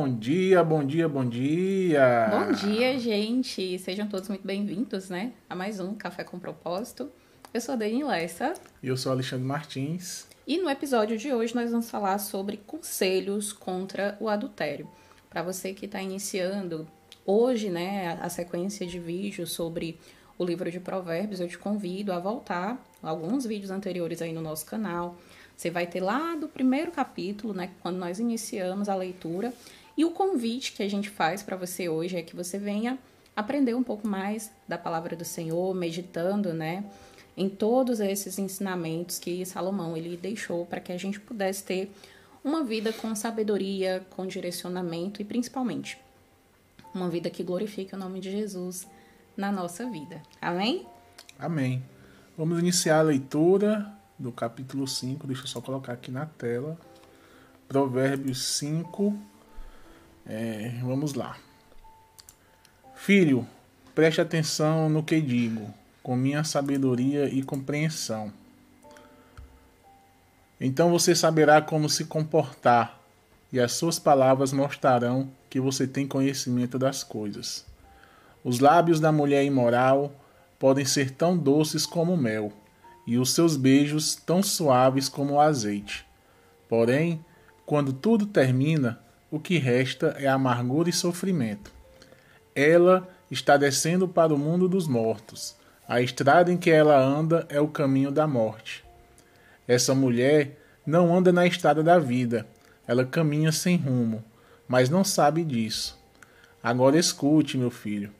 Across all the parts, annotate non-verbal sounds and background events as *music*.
Bom dia, bom dia, bom dia. Bom dia, gente. Sejam todos muito bem-vindos, né? A mais um Café com Propósito. Eu sou a Dani Lessa. E eu sou Alexandre Martins. E no episódio de hoje nós vamos falar sobre conselhos contra o adultério. Para você que está iniciando hoje, né, a sequência de vídeos sobre o livro de Provérbios, eu te convido a voltar alguns vídeos anteriores aí no nosso canal você vai ter lá do primeiro capítulo, né, quando nós iniciamos a leitura, e o convite que a gente faz para você hoje é que você venha aprender um pouco mais da palavra do Senhor, meditando, né, em todos esses ensinamentos que Salomão ele deixou para que a gente pudesse ter uma vida com sabedoria, com direcionamento e principalmente uma vida que glorifique o nome de Jesus na nossa vida. Amém? Amém. Vamos iniciar a leitura do capítulo 5, deixa eu só colocar aqui na tela. Provérbios 5, é, vamos lá. Filho, preste atenção no que digo, com minha sabedoria e compreensão. Então você saberá como se comportar, e as suas palavras mostrarão que você tem conhecimento das coisas. Os lábios da mulher imoral podem ser tão doces como mel e os seus beijos tão suaves como o azeite. Porém, quando tudo termina, o que resta é amargura e sofrimento. Ela está descendo para o mundo dos mortos. A estrada em que ela anda é o caminho da morte. Essa mulher não anda na estrada da vida, ela caminha sem rumo, mas não sabe disso. Agora escute, meu filho,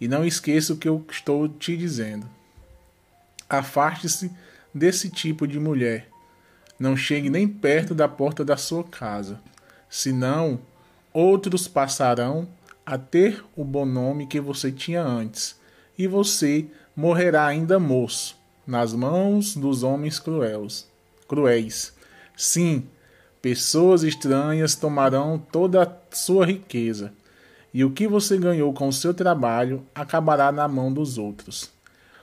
e não esqueça o que eu estou te dizendo. Afaste-se desse tipo de mulher. Não chegue nem perto da porta da sua casa, senão outros passarão a ter o bom nome que você tinha antes, e você morrerá ainda moço, nas mãos dos homens cruéis. cruéis. Sim, pessoas estranhas tomarão toda a sua riqueza, e o que você ganhou com o seu trabalho acabará na mão dos outros.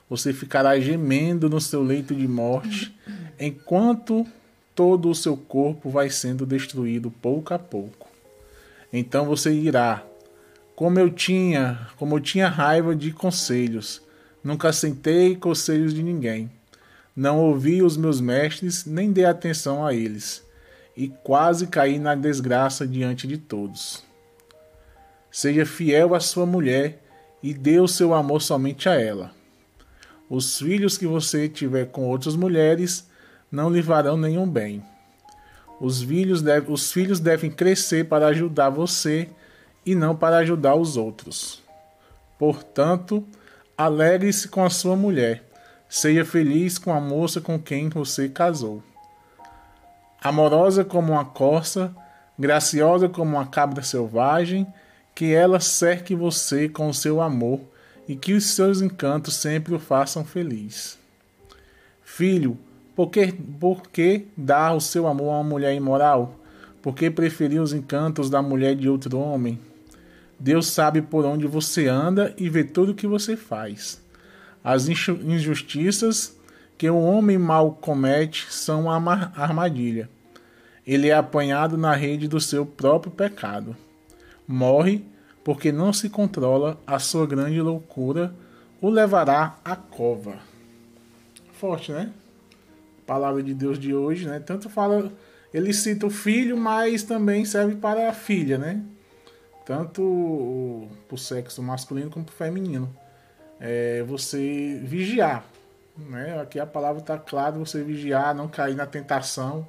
Você ficará gemendo no seu leito de morte, enquanto todo o seu corpo vai sendo destruído pouco a pouco. Então você irá, como eu tinha, como eu tinha raiva de conselhos, nunca sentei conselhos de ninguém. Não ouvi os meus mestres, nem dei atenção a eles, e quase caí na desgraça diante de todos. Seja fiel à sua mulher e dê o seu amor somente a ela os filhos que você tiver com outras mulheres não lhe farão nenhum bem. Os filhos, deve, os filhos devem crescer para ajudar você e não para ajudar os outros. Portanto, alegre-se com a sua mulher. Seja feliz com a moça com quem você casou. Amorosa como uma corça, graciosa como uma cabra selvagem, que ela cerque você com o seu amor e que os seus encantos sempre o façam feliz. Filho, por que, por que dar o seu amor a uma mulher imoral? Por que preferir os encantos da mulher de outro homem? Deus sabe por onde você anda e vê tudo o que você faz. As injustiças que o homem mal comete são uma armadilha. Ele é apanhado na rede do seu próprio pecado. Morre porque não se controla, a sua grande loucura o levará à cova. Forte, né? Palavra de Deus de hoje, né? Tanto fala, ele cita o filho, mas também serve para a filha, né? Tanto para o sexo masculino como para o feminino. É você vigiar, né? Aqui a palavra está clara, você vigiar, não cair na tentação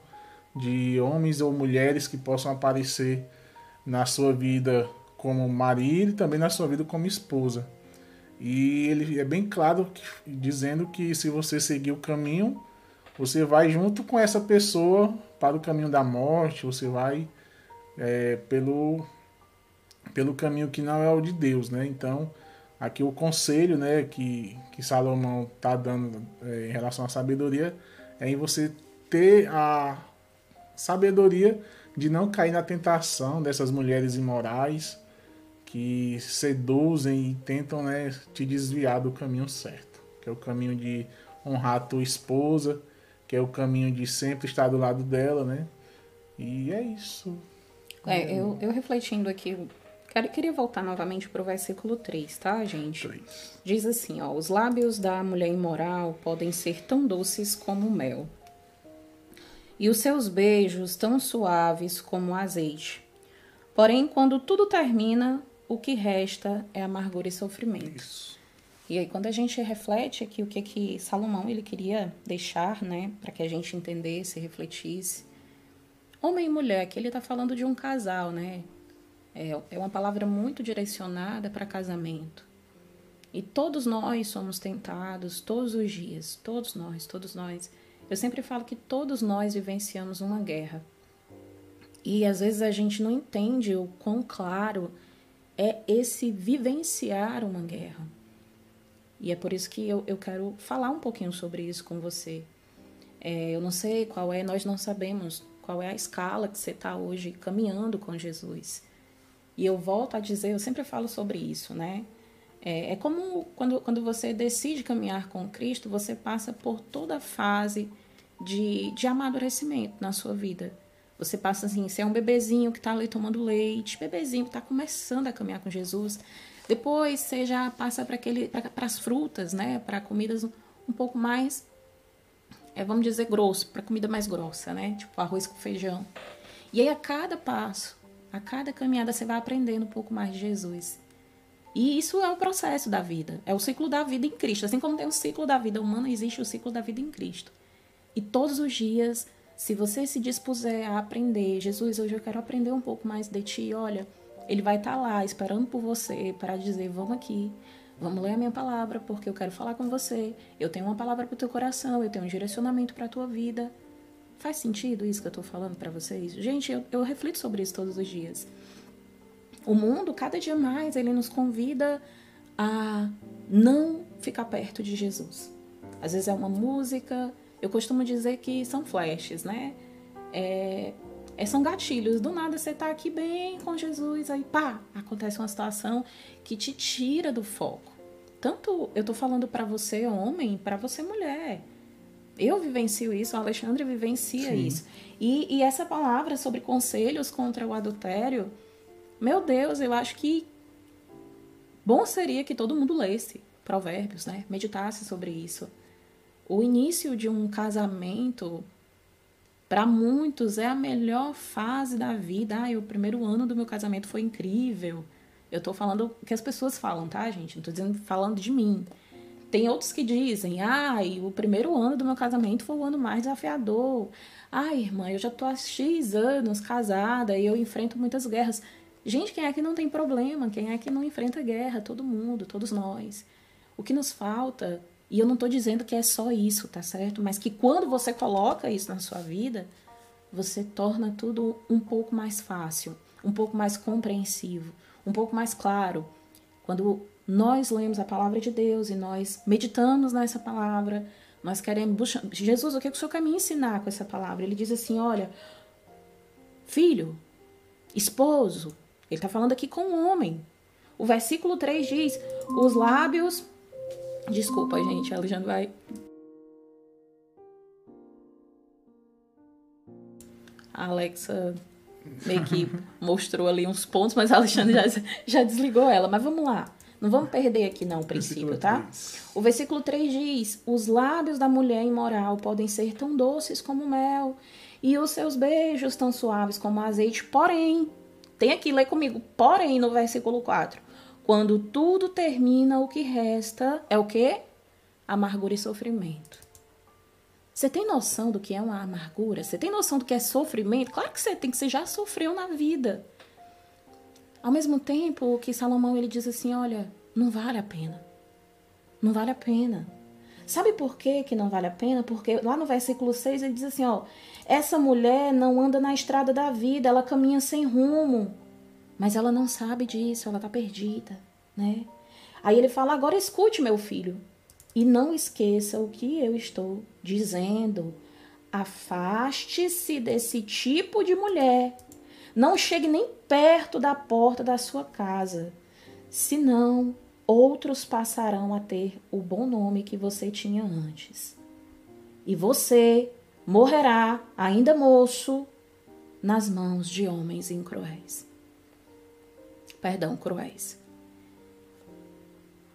de homens ou mulheres que possam aparecer na sua vida como marido e também na sua vida como esposa. E ele é bem claro que, dizendo que se você seguir o caminho, você vai junto com essa pessoa para o caminho da morte, você vai é, pelo, pelo caminho que não é o de Deus, né? Então, aqui o conselho né, que, que Salomão está dando é, em relação à sabedoria é em você ter a sabedoria de não cair na tentação dessas mulheres imorais, que seduzem e tentam né, te desviar do caminho certo, que é o caminho de honrar a tua esposa, que é o caminho de sempre estar do lado dela, né? E é isso. É, eu, eu refletindo aqui, quero, queria voltar novamente para o versículo 3, tá, gente? 3. Diz assim, ó, os lábios da mulher imoral podem ser tão doces como mel, e os seus beijos tão suaves como azeite. Porém, quando tudo termina, o que resta é amargura e sofrimento. Isso. E aí, quando a gente reflete aqui o que que Salomão ele queria deixar, né, para que a gente entendesse, refletisse, homem e mulher, que ele está falando de um casal, né? É, é uma palavra muito direcionada para casamento. E todos nós somos tentados todos os dias, todos nós, todos nós. Eu sempre falo que todos nós vivenciamos uma guerra. E às vezes a gente não entende o quão claro é esse vivenciar uma guerra. E é por isso que eu, eu quero falar um pouquinho sobre isso com você. É, eu não sei qual é, nós não sabemos qual é a escala que você está hoje caminhando com Jesus. E eu volto a dizer, eu sempre falo sobre isso, né? É, é como quando, quando você decide caminhar com Cristo, você passa por toda a fase de, de amadurecimento na sua vida. Você passa assim, você é um bebezinho que está ali tomando leite, bebezinho que está começando a caminhar com Jesus. Depois você já passa para as frutas, né? Para comidas um pouco mais, é, vamos dizer, grosso, para comida mais grossa, né? Tipo arroz com feijão. E aí a cada passo, a cada caminhada você vai aprendendo um pouco mais de Jesus. E isso é o processo da vida, é o ciclo da vida em Cristo. Assim como tem o ciclo da vida humana, existe o ciclo da vida em Cristo. E todos os dias, se você se dispuser a aprender, Jesus, hoje eu quero aprender um pouco mais de ti, olha, ele vai estar tá lá esperando por você para dizer: vamos aqui, vamos ler a minha palavra, porque eu quero falar com você. Eu tenho uma palavra para o teu coração, eu tenho um direcionamento para a tua vida. Faz sentido isso que eu estou falando para vocês? Gente, eu, eu reflito sobre isso todos os dias. O mundo, cada dia mais, ele nos convida a não ficar perto de Jesus. Às vezes é uma música, eu costumo dizer que são flashes, né? É, é, são gatilhos. Do nada você tá aqui bem com Jesus, aí pá, acontece uma situação que te tira do foco. Tanto eu tô falando para você, homem, para você, mulher. Eu vivencio isso, o Alexandre vivencia Sim. isso. E, e essa palavra sobre conselhos contra o adultério, meu Deus, eu acho que bom seria que todo mundo lesse Provérbios, né? Meditasse sobre isso. O início de um casamento para muitos é a melhor fase da vida. Ah, o primeiro ano do meu casamento foi incrível. Eu tô falando o que as pessoas falam, tá, gente? Não tô dizendo falando de mim. Tem outros que dizem, ai, o primeiro ano do meu casamento foi o ano mais desafiador. Ai, irmã, eu já tô há X anos casada e eu enfrento muitas guerras. Gente, quem é que não tem problema? Quem é que não enfrenta guerra? Todo mundo, todos nós. O que nos falta e eu não estou dizendo que é só isso, tá certo? Mas que quando você coloca isso na sua vida, você torna tudo um pouco mais fácil, um pouco mais compreensivo, um pouco mais claro. Quando nós lemos a palavra de Deus e nós meditamos nessa palavra, nós queremos. Jesus, o que o Senhor quer me ensinar com essa palavra? Ele diz assim: olha, filho, esposo, ele está falando aqui com o homem. O versículo 3 diz: os lábios Desculpa, gente, a Alexandre vai. A Alexa meio que *laughs* mostrou ali uns pontos, mas a Alexandre já, já desligou ela. Mas vamos lá. Não vamos perder aqui não o princípio, tá? O versículo 3 diz: Os lábios da mulher imoral podem ser tão doces como mel, e os seus beijos tão suaves como azeite. Porém, tem aqui, lê comigo. Porém, no versículo 4. Quando tudo termina, o que resta é o quê? Amargura e sofrimento. Você tem noção do que é uma amargura? Você tem noção do que é sofrimento? Claro que você tem, que você já sofreu na vida. Ao mesmo tempo que Salomão ele diz assim, olha, não vale a pena. Não vale a pena. Sabe por que, que não vale a pena? Porque lá no versículo 6 ele diz assim, ó, essa mulher não anda na estrada da vida, ela caminha sem rumo. Mas ela não sabe disso, ela está perdida, né? Aí ele fala: agora escute, meu filho, e não esqueça o que eu estou dizendo. Afaste-se desse tipo de mulher. Não chegue nem perto da porta da sua casa, senão outros passarão a ter o bom nome que você tinha antes. E você morrerá, ainda moço, nas mãos de homens incruéis. Perdão, cruéis.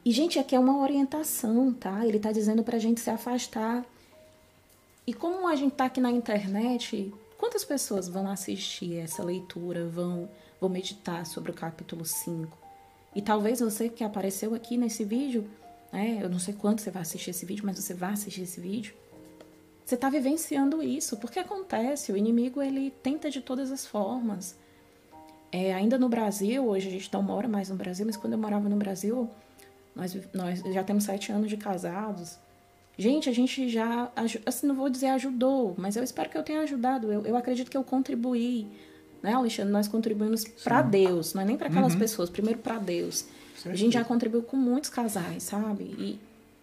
E, gente, aqui é uma orientação, tá? Ele está dizendo para a gente se afastar. E como a gente está aqui na internet, quantas pessoas vão assistir essa leitura, vão, vão meditar sobre o capítulo 5? E talvez você que apareceu aqui nesse vídeo, né, eu não sei quanto você vai assistir esse vídeo, mas você vai assistir esse vídeo, você está vivenciando isso, porque acontece, o inimigo ele tenta de todas as formas. É, ainda no Brasil, hoje a gente não mora mais no Brasil, mas quando eu morava no Brasil, nós, nós já temos sete anos de casados. Gente, a gente já, assim, não vou dizer ajudou, mas eu espero que eu tenha ajudado. Eu, eu acredito que eu contribuí, né, Alexandre? Nós contribuímos para Deus, não é nem para aquelas uhum. pessoas, primeiro para Deus. Certo. A gente já contribuiu com muitos casais, sabe? E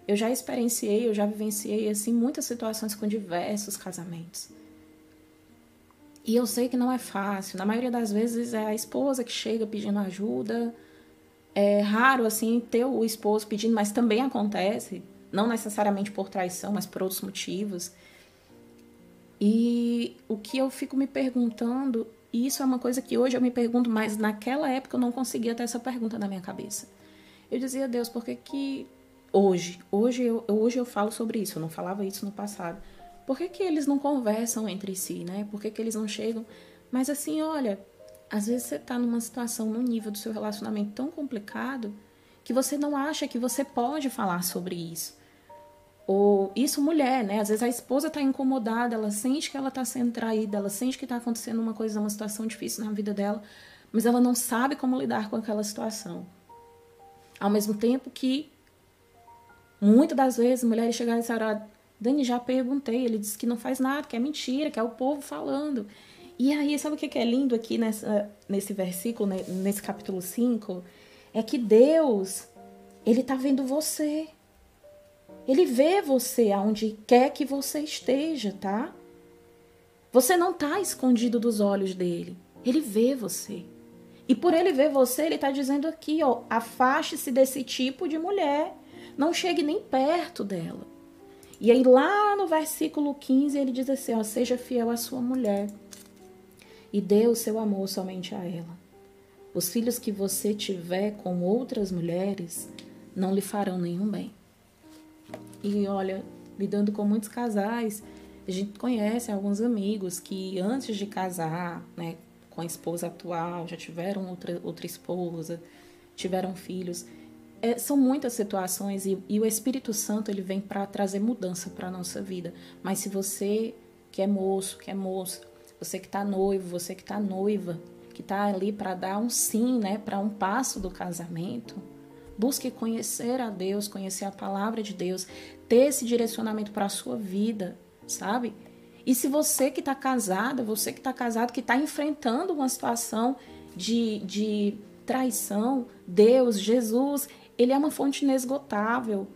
eu já experienciei, eu já vivenciei, assim, muitas situações com diversos casamentos. E eu sei que não é fácil. Na maioria das vezes é a esposa que chega pedindo ajuda, é raro, assim, ter o esposo pedindo, mas também acontece. Não necessariamente por traição, mas por outros motivos. E o que eu fico me perguntando, e isso é uma coisa que hoje eu me pergunto, mas naquela época eu não conseguia ter essa pergunta na minha cabeça. Eu dizia, Deus, por que que hoje, hoje eu, hoje eu falo sobre isso, eu não falava isso no passado. Por que que eles não conversam entre si, né? Por que que eles não chegam? Mas assim, olha, às vezes você está numa situação, num nível do seu relacionamento tão complicado que você não acha que você pode falar sobre isso. Ou isso, mulher, né? Às vezes a esposa está incomodada, ela sente que ela está sendo traída, ela sente que está acontecendo uma coisa, uma situação difícil na vida dela, mas ela não sabe como lidar com aquela situação. Ao mesmo tempo que muitas das vezes mulheres chegaram e disseram: Dani, já perguntei. Ele disse que não faz nada, que é mentira, que é o povo falando. E aí, sabe o que é lindo aqui nessa, nesse versículo, né, nesse capítulo 5? É que Deus, Ele está vendo você. Ele vê você aonde quer que você esteja, tá? Você não está escondido dos olhos dele. Ele vê você. E por ele ver você, ele está dizendo aqui, ó, afaste-se desse tipo de mulher. Não chegue nem perto dela. E aí lá no versículo 15 ele diz assim, ó, seja fiel à sua mulher e dê o seu amor somente a ela. Os filhos que você tiver com outras mulheres não lhe farão nenhum bem. E olha, lidando com muitos casais, a gente conhece alguns amigos que antes de casar, né, com a esposa atual, já tiveram outra, outra esposa, tiveram filhos. É, são muitas situações e, e, o Espírito Santo ele vem para trazer mudança para a nossa vida. Mas se você que é moço, que é moça, você que está noivo, você que está noiva, que está ali para dar um sim, né, para um passo do casamento, busque conhecer a Deus, conhecer a palavra de Deus, ter esse direcionamento para a sua vida, sabe? E se você que está casada, você que está casado, que está enfrentando uma situação de, de traição, Deus, Jesus, Ele é uma fonte inesgotável.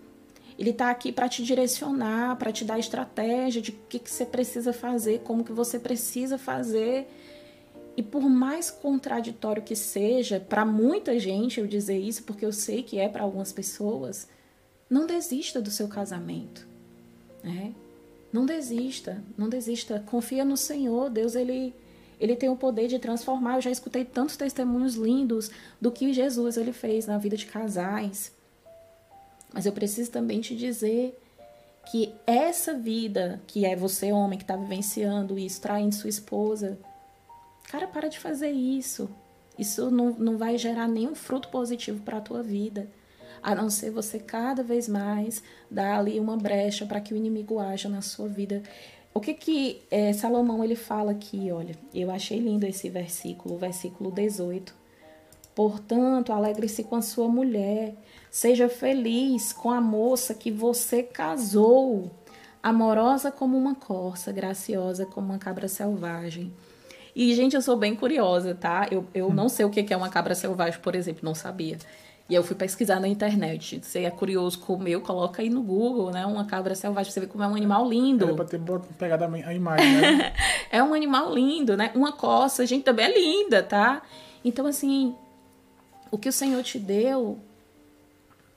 Ele está aqui para te direcionar, para te dar estratégia de o que, que você precisa fazer, como que você precisa fazer. E por mais contraditório que seja, para muita gente eu dizer isso, porque eu sei que é para algumas pessoas, não desista do seu casamento. Né? Não desista, não desista. Confia no Senhor. Deus, ele, ele tem o poder de transformar. Eu já escutei tantos testemunhos lindos do que Jesus ele fez na vida de casais. Mas eu preciso também te dizer que essa vida, que é você, homem, que está vivenciando isso, traindo sua esposa, cara, para de fazer isso. Isso não, não vai gerar nenhum fruto positivo para a tua vida. A não ser você cada vez mais dar ali uma brecha para que o inimigo haja na sua vida. O que que é, Salomão ele fala aqui, olha, eu achei lindo esse versículo, o versículo 18. Portanto, alegre-se com a sua mulher, seja feliz com a moça que você casou, amorosa como uma corça, graciosa como uma cabra selvagem. E, gente, eu sou bem curiosa, tá? Eu, eu não sei o que é uma cabra selvagem, por exemplo, não sabia. E eu fui pesquisar na internet. Você é curioso comeu, coloca aí no Google, né? Uma cabra selvagem, você vê como é um animal lindo. É pra ter pegado a imagem, né? *laughs* é um animal lindo, né? Uma coça, gente, também é linda, tá? Então, assim, o que o Senhor te deu,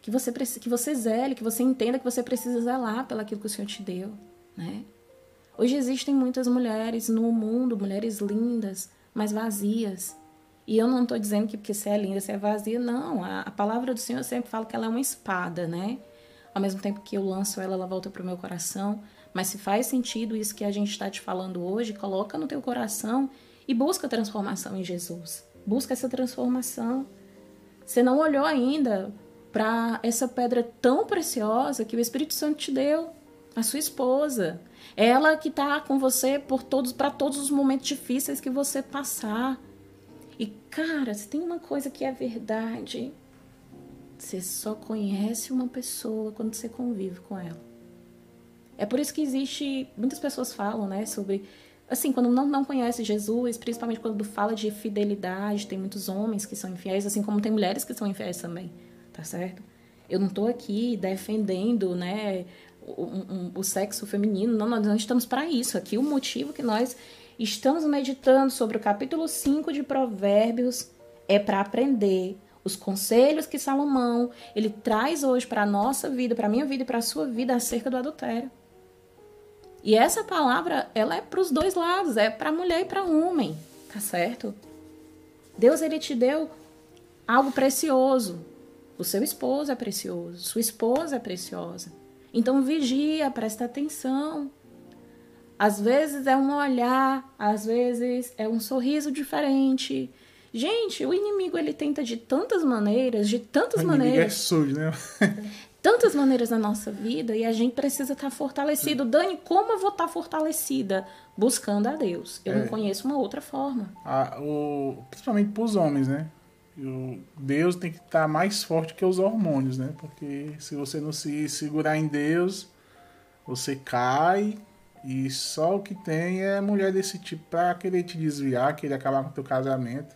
que você que você zele, que você entenda que você precisa zelar pelo aquilo que o Senhor te deu, né? Hoje existem muitas mulheres no mundo, mulheres lindas, mas vazias. E eu não estou dizendo que porque você é linda, você é vazia, não. A, a palavra do Senhor sempre fala que ela é uma espada, né? Ao mesmo tempo que eu lanço ela, ela volta para o meu coração. Mas se faz sentido isso que a gente está te falando hoje, coloca no teu coração e busca transformação em Jesus. Busca essa transformação. Você não olhou ainda para essa pedra tão preciosa que o Espírito Santo te deu, a sua esposa. Ela que está com você por todos para todos os momentos difíceis que você passar. E cara, se tem uma coisa que é verdade, você só conhece uma pessoa quando você convive com ela. É por isso que existe, muitas pessoas falam, né, sobre assim, quando não, não conhece Jesus, principalmente quando fala de fidelidade, tem muitos homens que são infiéis, assim como tem mulheres que são infiéis também, tá certo? Eu não estou aqui defendendo, né, o, o sexo feminino, não, nós não estamos para isso. Aqui o motivo que nós estamos meditando sobre o capítulo 5 de Provérbios é para aprender os conselhos que Salomão ele traz hoje para a nossa vida, para a minha vida e para a sua vida acerca do adultério. E essa palavra, ela é para os dois lados, é para mulher e para homem, tá certo? Deus ele te deu algo precioso. O seu esposo é precioso, sua esposa é preciosa. Então vigia, presta atenção. Às vezes é um olhar, às vezes é um sorriso diferente. Gente, o inimigo ele tenta de tantas maneiras, de tantas o maneiras. É sujo, né? *laughs* tantas maneiras na nossa vida e a gente precisa estar fortalecido. Dani, como eu vou estar fortalecida? Buscando a Deus. Eu é. não conheço uma outra forma. A, o, principalmente para os homens, né? O Deus tem que estar mais forte que os hormônios, né? Porque se você não se segurar em Deus, você cai e só o que tem é mulher desse tipo para querer te desviar, querer acabar com o teu casamento.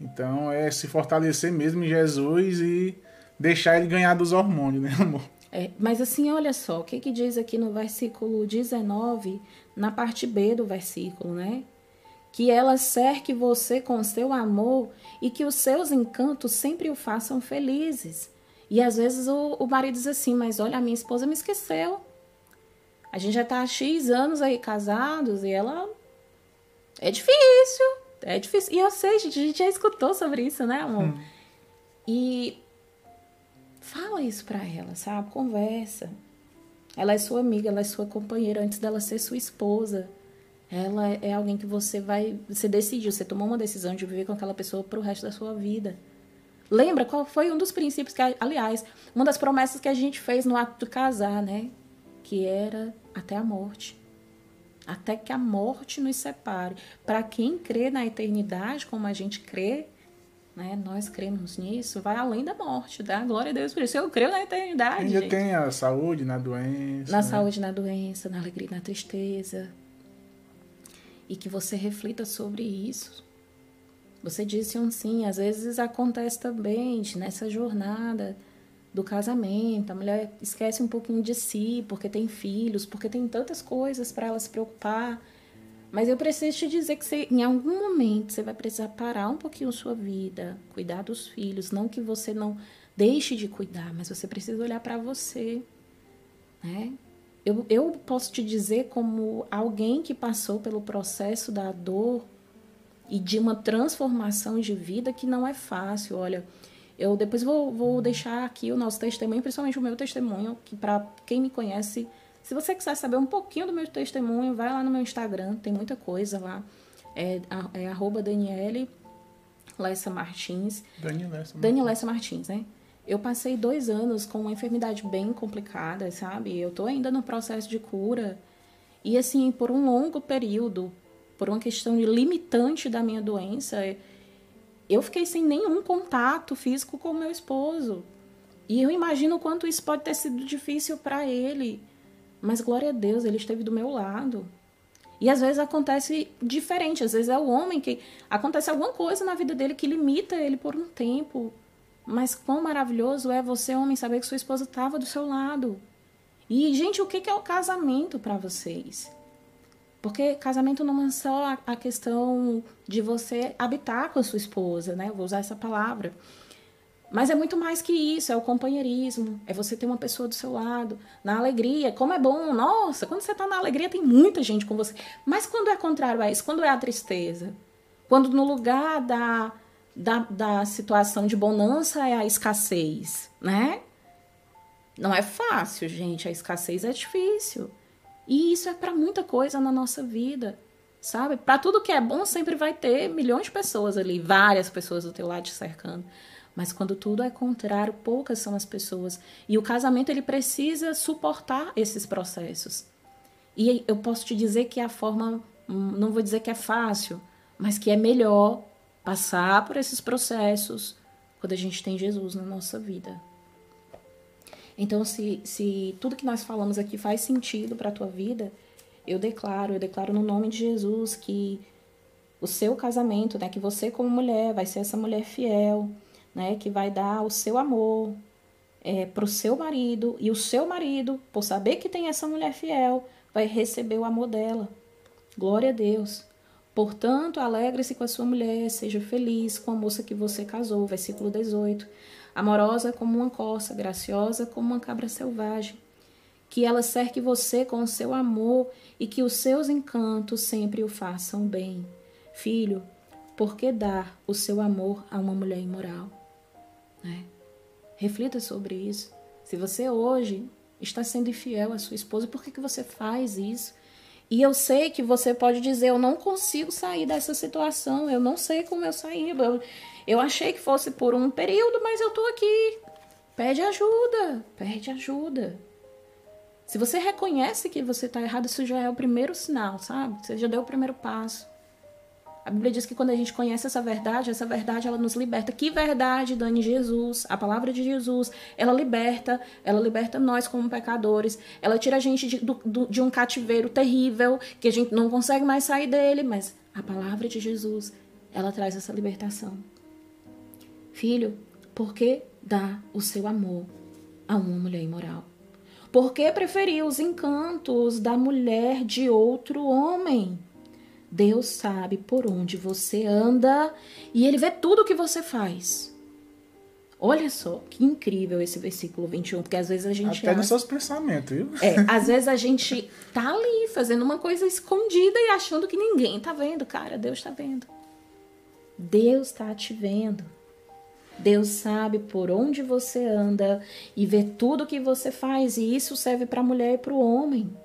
Então é se fortalecer mesmo em Jesus e deixar ele ganhar dos hormônios, né, amor? É, mas assim, olha só, o que, que diz aqui no versículo 19, na parte B do versículo, né? Que ela cerque você com seu amor e que os seus encantos sempre o façam felizes. E às vezes o, o marido diz assim, mas olha, a minha esposa me esqueceu. A gente já tá há X anos aí casados e ela. É difícil. É difícil. E eu sei, gente, a gente já escutou sobre isso, né, amor? Hum. E Fala isso pra ela, sabe? Conversa. Ela é sua amiga, ela é sua companheira antes dela ser sua esposa. Ela é alguém que você vai. Você decidiu, você tomou uma decisão de viver com aquela pessoa pro resto da sua vida. Lembra qual foi um dos princípios que, aliás, uma das promessas que a gente fez no ato de casar, né? Que era até a morte. Até que a morte nos separe. Para quem crê na eternidade, como a gente crê, né? Nós cremos nisso, vai além da morte, dá glória a Deus por isso. Eu creio na eternidade. Ainda gente. tem a saúde na doença. Na né? saúde, na doença, na alegria, na tristeza. E que você reflita sobre isso. Você disse um sim, às vezes acontece também nessa jornada do casamento, a mulher esquece um pouquinho de si, porque tem filhos, porque tem tantas coisas para ela se preocupar mas eu preciso te dizer que você, em algum momento você vai precisar parar um pouquinho sua vida, cuidar dos filhos, não que você não deixe de cuidar, mas você precisa olhar para você, né? Eu, eu posso te dizer como alguém que passou pelo processo da dor e de uma transformação de vida que não é fácil. Olha, eu depois vou, vou deixar aqui o nosso testemunho, principalmente o meu testemunho, que para quem me conhece se você quiser saber um pouquinho do meu testemunho, vai lá no meu Instagram, tem muita coisa lá. É, é arroba Daniele Lessa Martins. Dani Lessa Dani Lessa Martins, né? Eu passei dois anos com uma enfermidade bem complicada, sabe? Eu tô ainda no processo de cura. E assim, por um longo período, por uma questão de limitante da minha doença, eu fiquei sem nenhum contato físico com meu esposo. E eu imagino o quanto isso pode ter sido difícil para ele. Mas glória a Deus, ele esteve do meu lado. E às vezes acontece diferente, às vezes é o homem que acontece alguma coisa na vida dele que limita ele por um tempo. Mas quão maravilhoso é você, homem, saber que sua esposa estava do seu lado. E, gente, o que é o casamento para vocês? Porque casamento não é só a questão de você habitar com a sua esposa, né? Eu vou usar essa palavra. Mas é muito mais que isso, é o companheirismo, é você ter uma pessoa do seu lado, na alegria, como é bom, nossa, quando você está na alegria tem muita gente com você. Mas quando é contrário a isso, quando é a tristeza, quando no lugar da, da, da situação de bonança é a escassez, né? Não é fácil, gente, a escassez é difícil. E isso é para muita coisa na nossa vida, sabe? Para tudo que é bom sempre vai ter milhões de pessoas ali, várias pessoas do teu lado te cercando. Mas quando tudo é contrário, poucas são as pessoas. E o casamento ele precisa suportar esses processos. E eu posso te dizer que a forma, hum, não vou dizer que é fácil, mas que é melhor passar por esses processos quando a gente tem Jesus na nossa vida. Então, se, se tudo que nós falamos aqui faz sentido para a tua vida, eu declaro, eu declaro no nome de Jesus que o seu casamento, né, que você como mulher vai ser essa mulher fiel, né, que vai dar o seu amor é, para o seu marido e o seu marido, por saber que tem essa mulher fiel, vai receber o amor dela. Glória a Deus. Portanto, alegre-se com a sua mulher, seja feliz com a moça que você casou. Versículo 18. Amorosa como uma corça, graciosa como uma cabra selvagem. Que ela cerque você com o seu amor e que os seus encantos sempre o façam bem. Filho, por que dar o seu amor a uma mulher imoral? Né? Reflita sobre isso. Se você hoje está sendo infiel à sua esposa, por que, que você faz isso? E eu sei que você pode dizer: eu não consigo sair dessa situação, eu não sei como eu saí. Eu, eu achei que fosse por um período, mas eu tô aqui. Pede ajuda, pede ajuda. Se você reconhece que você está errado, isso já é o primeiro sinal, sabe? Você já deu o primeiro passo. A Bíblia diz que quando a gente conhece essa verdade, essa verdade ela nos liberta. Que verdade, Dani? Jesus, a palavra de Jesus, ela liberta, ela liberta nós como pecadores. Ela tira a gente de, do, de um cativeiro terrível, que a gente não consegue mais sair dele, mas a palavra de Jesus, ela traz essa libertação. Filho, por que dá o seu amor a uma mulher imoral? Por que preferir os encantos da mulher de outro homem? Deus sabe por onde você anda e ele vê tudo o que você faz. Olha só, que incrível esse versículo 21, porque às vezes a gente. Até acha... nos seus pensamentos, viu? É, *laughs* às vezes a gente tá ali fazendo uma coisa escondida e achando que ninguém tá vendo, cara. Deus tá vendo. Deus tá te vendo. Deus sabe por onde você anda e vê tudo que você faz, e isso serve para a mulher e para o homem.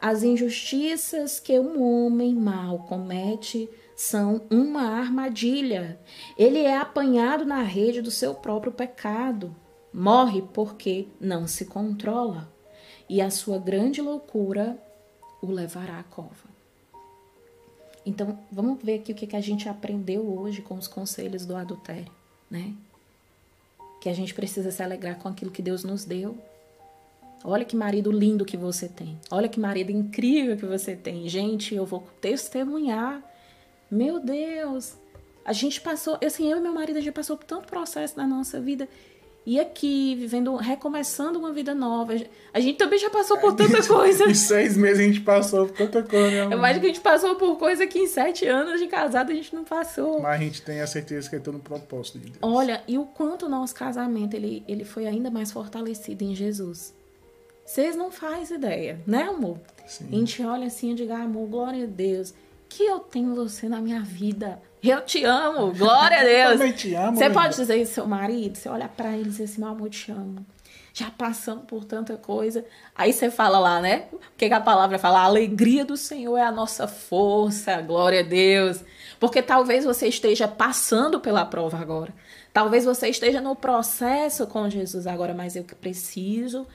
As injustiças que um homem mau comete são uma armadilha. Ele é apanhado na rede do seu próprio pecado. Morre porque não se controla. E a sua grande loucura o levará à cova. Então, vamos ver aqui o que a gente aprendeu hoje com os conselhos do adultério, né? Que a gente precisa se alegrar com aquilo que Deus nos deu, Olha que marido lindo que você tem. Olha que marido incrível que você tem. Gente, eu vou testemunhar. Meu Deus. A gente passou, assim, eu e meu marido, a gente passou por tanto processo na nossa vida. E aqui, vivendo, recomeçando uma vida nova. A gente também já passou por tanta *laughs* coisa. em seis meses a gente passou por tanta coisa. Né, Eu acho que a gente passou por coisa que em sete anos de casado a gente não passou. Mas a gente tem a certeza que é todo um propósito de Deus. Olha, e o quanto o nosso casamento ele, ele foi ainda mais fortalecido em Jesus. Vocês não fazem ideia, né, amor? Sim. A gente olha assim e diz, ah, amor, glória a Deus, que eu tenho você na minha vida. Eu te amo, glória a *laughs* Deus. eu também te amo. Você pode dizer isso ao seu marido, você olha para ele e diz assim, meu amor, te amo. Já passando por tanta coisa. Aí você fala lá, né? O que, que a palavra fala? A alegria do Senhor é a nossa força, glória a Deus. Porque talvez você esteja passando pela prova agora. Talvez você esteja no processo com Jesus agora, mas eu preciso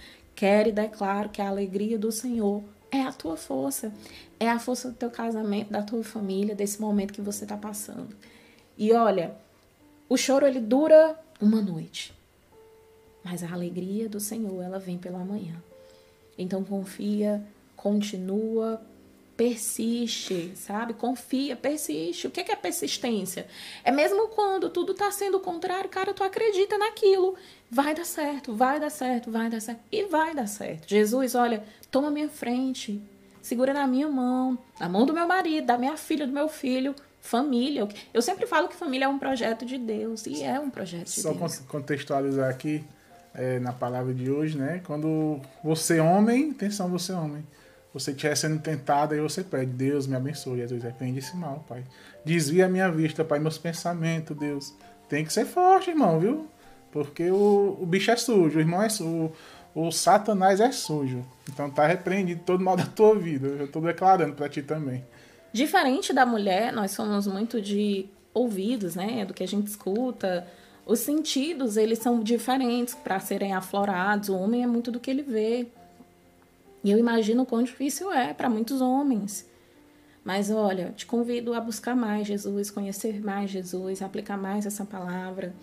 Quero e declaro que a alegria do Senhor é a tua força, é a força do teu casamento, da tua família, desse momento que você está passando. E olha, o choro ele dura uma noite, mas a alegria do Senhor ela vem pela manhã. Então confia, continua, persiste, sabe? Confia, persiste. O que é persistência? É mesmo quando tudo está sendo contrário, cara, tu acredita naquilo. Vai dar certo, vai dar certo, vai dar certo. E vai dar certo. Jesus, olha, toma minha frente, segura na minha mão, na mão do meu marido, da minha filha, do meu filho. família. Eu sempre falo que família é um projeto de Deus e é um projeto de Só Deus. Só contextualizar aqui é, na palavra de hoje, né? Quando você homem, atenção, você homem, você estiver sendo tentado, aí você pede, Deus me abençoe, Jesus, repreende esse mal, Pai. Desvia a minha vista, Pai, meus pensamentos, Deus. Tem que ser forte, irmão, viu? Porque o, o bicho é sujo, o irmão é sujo, o, o satanás é sujo. Então tá repreendido todo mal *laughs* da tua vida. Eu tô declarando para ti também. Diferente da mulher, nós somos muito de ouvidos, né? Do que a gente escuta. Os sentidos, eles são diferentes para serem aflorados. O homem é muito do que ele vê. E eu imagino o quão difícil é para muitos homens. Mas olha, te convido a buscar mais Jesus, conhecer mais Jesus, aplicar mais essa palavra.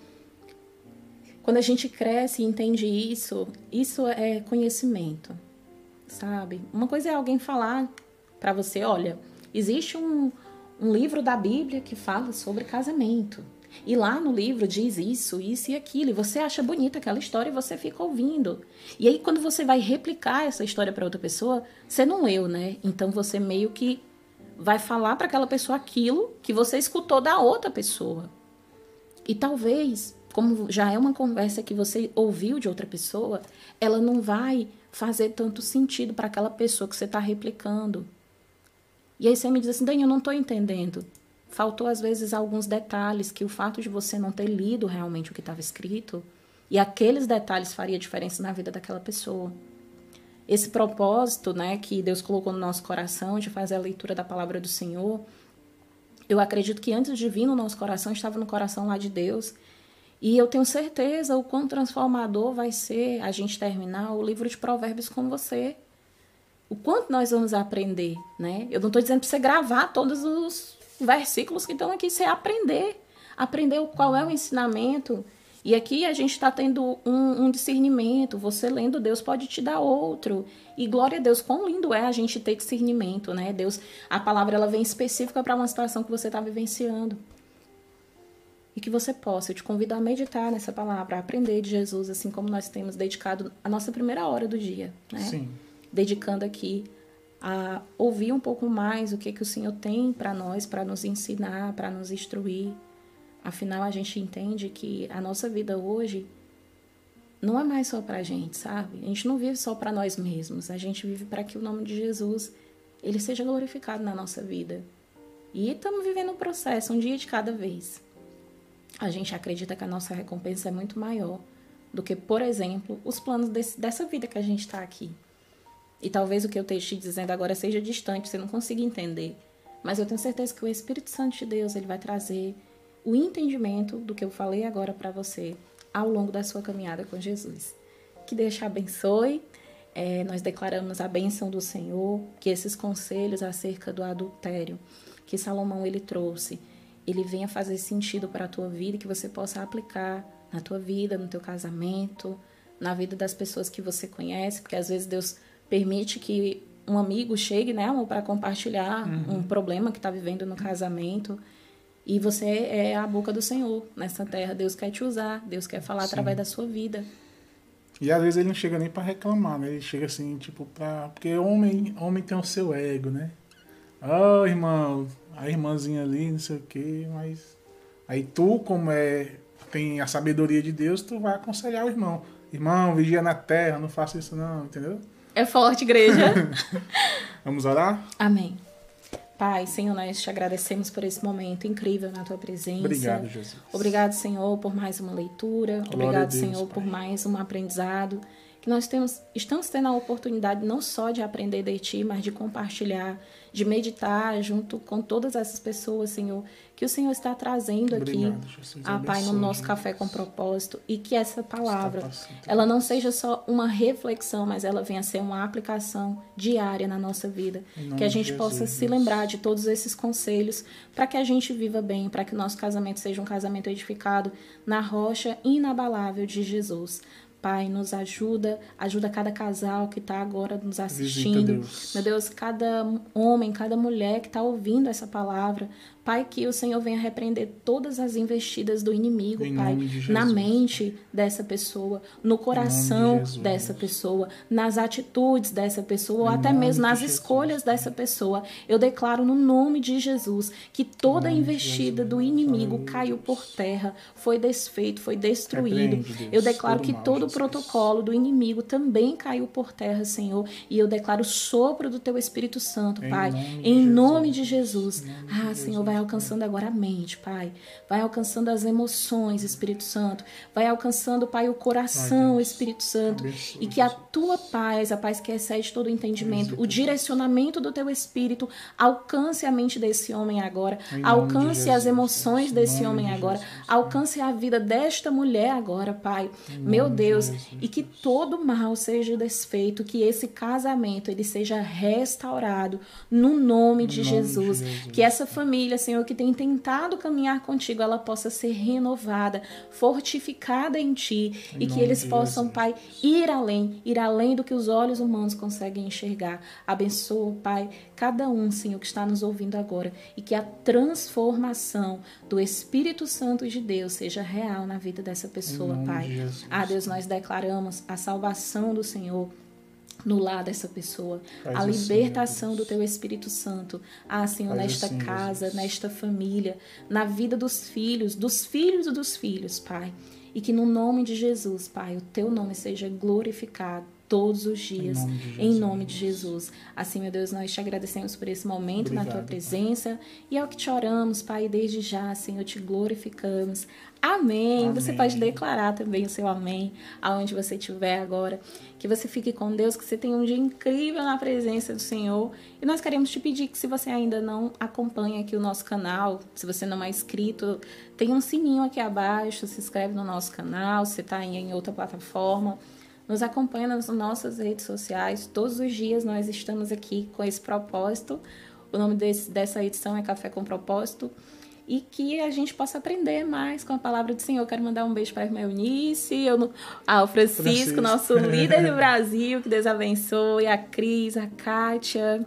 Quando a gente cresce e entende isso, isso é conhecimento, sabe? Uma coisa é alguém falar para você, olha, Existe um, um livro da Bíblia que fala sobre casamento. E lá no livro diz isso, isso e aquilo. E você acha bonita aquela história e você fica ouvindo. E aí, quando você vai replicar essa história para outra pessoa, você não leu, né? Então você meio que vai falar para aquela pessoa aquilo que você escutou da outra pessoa. E talvez, como já é uma conversa que você ouviu de outra pessoa, ela não vai fazer tanto sentido para aquela pessoa que você está replicando. E aí você me diz assim, Dani, eu não estou entendendo. Faltou, às vezes, alguns detalhes que o fato de você não ter lido realmente o que estava escrito, e aqueles detalhes faria diferença na vida daquela pessoa. Esse propósito né, que Deus colocou no nosso coração de fazer a leitura da palavra do Senhor, eu acredito que antes de vir no nosso coração, estava no coração lá de Deus. E eu tenho certeza o quão transformador vai ser a gente terminar o livro de Provérbios com você o quanto nós vamos aprender, né? Eu não estou dizendo para você gravar todos os versículos que estão aqui, você aprender, aprender qual é o ensinamento. E aqui a gente está tendo um, um, discernimento. Você lendo, Deus pode te dar outro. E glória a Deus, quão lindo é a gente ter discernimento, né? Deus, a palavra ela vem específica para uma situação que você está vivenciando. E que você possa, eu te convido a meditar nessa palavra, a aprender de Jesus, assim como nós temos dedicado a nossa primeira hora do dia, né? Sim dedicando aqui a ouvir um pouco mais o que, que o Senhor tem para nós, para nos ensinar, para nos instruir. Afinal, a gente entende que a nossa vida hoje não é mais só para a gente, sabe? A gente não vive só para nós mesmos, a gente vive para que o nome de Jesus ele seja glorificado na nossa vida. E estamos vivendo um processo, um dia de cada vez. A gente acredita que a nossa recompensa é muito maior do que, por exemplo, os planos desse, dessa vida que a gente está aqui. E talvez o que eu esteja te dizendo agora seja distante, você não consiga entender. Mas eu tenho certeza que o Espírito Santo de Deus ele vai trazer o entendimento do que eu falei agora para você ao longo da sua caminhada com Jesus. Que Deus te abençoe. É, nós declaramos a bênção do Senhor, que esses conselhos acerca do adultério que Salomão ele trouxe, ele venha fazer sentido para a tua vida que você possa aplicar na tua vida, no teu casamento, na vida das pessoas que você conhece, porque às vezes Deus permite que um amigo chegue, né, para compartilhar uhum. um problema que está vivendo no casamento. E você é a boca do Senhor nessa terra. Deus quer te usar, Deus quer falar Sim. através da sua vida. E às vezes ele não chega nem para reclamar, né? Ele chega assim, tipo, pra. Porque homem, homem tem o seu ego, né? Ah, oh, irmão, a irmãzinha ali, não sei o quê, mas. Aí tu, como é. Tem a sabedoria de Deus, tu vai aconselhar o irmão. Irmão, vigia na terra, não faça isso não, entendeu? É forte, igreja. *laughs* Vamos orar? Amém. Pai, Senhor, nós te agradecemos por esse momento incrível na tua presença. Obrigado, Jesus. Obrigado, Senhor, por mais uma leitura. Glória Obrigado, Deus, Senhor, Pai. por mais um aprendizado. Que nós temos, estamos tendo a oportunidade não só de aprender de Ti, mas de compartilhar de meditar junto com todas essas pessoas, Senhor, que o Senhor está trazendo Obrigado, aqui, Jesus, a Pai, no nosso café com propósito, e que essa palavra, ela não seja só uma reflexão, mas ela venha a ser uma aplicação diária na nossa vida, que a gente Jesus, possa se lembrar de todos esses conselhos para que a gente viva bem, para que o nosso casamento seja um casamento edificado na rocha inabalável de Jesus. Pai, nos ajuda, ajuda cada casal que está agora nos assistindo. Deus. Meu Deus, cada homem, cada mulher que está ouvindo essa palavra. Pai, que o Senhor venha repreender todas as investidas do inimigo, Em Pai, de na mente dessa pessoa, no coração Jesus. dessa pessoa, nas atitudes dessa pessoa, ou até mesmo de nas Jesus. escolhas dessa pessoa. Eu declaro no nome de Jesus que toda de investida do inimigo caiu por terra, foi desfeito, foi destruído. Repreende, Eu declaro todo que mal, todo o protocolo do inimigo também caiu por terra, Senhor. E eu declaro o sopro do teu Espírito Santo, Em Pai, nome de em nome de Jesus. Nome de Ah, Senhor, vai alcançando agora a mente, Pai. Vai alcançando as emoções, Espírito Santo. Vai alcançando, Pai, o coração, Deus. Espírito Santo. Abençoe, E que a tua paz, a paz que excede todo o entendimento, Visita, o direcionamento do teu Espírito alcance a mente desse homem agora, alcance de as emoções em desse homem de agora, alcance a vida desta mulher agora, Pai. Meu de Deus, e que todo mal seja desfeito, que esse casamento ele seja restaurado no nome de, nome de Jesus. Jesus. Que essa família, Senhor, que tem tentado caminhar contigo, ela possa ser renovada, fortificada em ti Em e que eles possam, Jesus. Pai, ir além, ir além do que os olhos humanos conseguem enxergar. Abençoa, Pai, cada um, Senhor, que está nos ouvindo agora e que a transformação do Espírito Santo de Deus seja real na vida dessa pessoa, Pai. de. Ah, Deus, nós declaramos a salvação do Senhor no lar dessa pessoa, Faz a assim, libertação meu do teu Espírito Santo. Ah, Senhor, Faz nesta assim, casa, Jesus. nesta família, na vida dos filhos, dos filhos e dos filhos, Pai. E que no nome de Jesus, Pai, o teu nome seja glorificado todos os dias, nome de em Jesus. nome de Jesus. Assim, meu Deus, nós te agradecemos por esse momento na tua Obrigado, Pai. presença e é o que te oramos, Pai, desde já, Senhor, te glorificamos. Amém. Você Amém. pode declarar também o seu amém aonde você estiver agora. Que você fique com Deus, que você tenha um dia incrível na presença do Senhor. E nós queremos te pedir que se você ainda não acompanha aqui o nosso canal, se você não é inscrito, tem um sininho aqui abaixo, se inscreve no nosso canal, se está em outra plataforma. Nos acompanha nas nossas redes sociais. Todos os dias nós estamos aqui com esse propósito. O nome desse, dessa edição é Café com Propósito. E que a gente possa aprender mais com a palavra do Senhor. Quero mandar um beijo para a irmã Eunice, eu no, ao Francisco, Francisco. nosso líder do *laughs* Brasil. Que Deus abençoe. A Cris, a Kátia,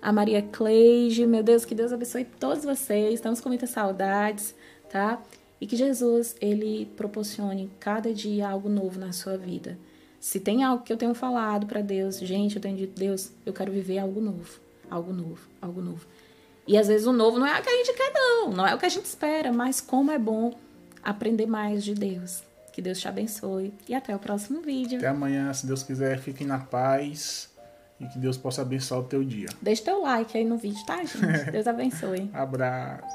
a Maria Cleide. Meu Deus, que Deus abençoe todos vocês. Estamos com muitas saudades, tá? E que Jesus, ele proporcione cada dia algo novo na sua vida. Se tem algo que eu tenho falado para Deus, gente, eu tenho dito, Deus, eu quero viver algo novo, algo novo, algo novo. E às vezes o novo não é o que a gente quer, não, não é o que a gente espera, mas como é bom aprender mais de Deus. Que Deus te abençoe e até o próximo vídeo. Até amanhã, se Deus quiser, fiquem na paz e que Deus possa abençoar o teu dia. Deixa teu like aí no vídeo, tá, gente? *laughs* Deus abençoe. Abraço.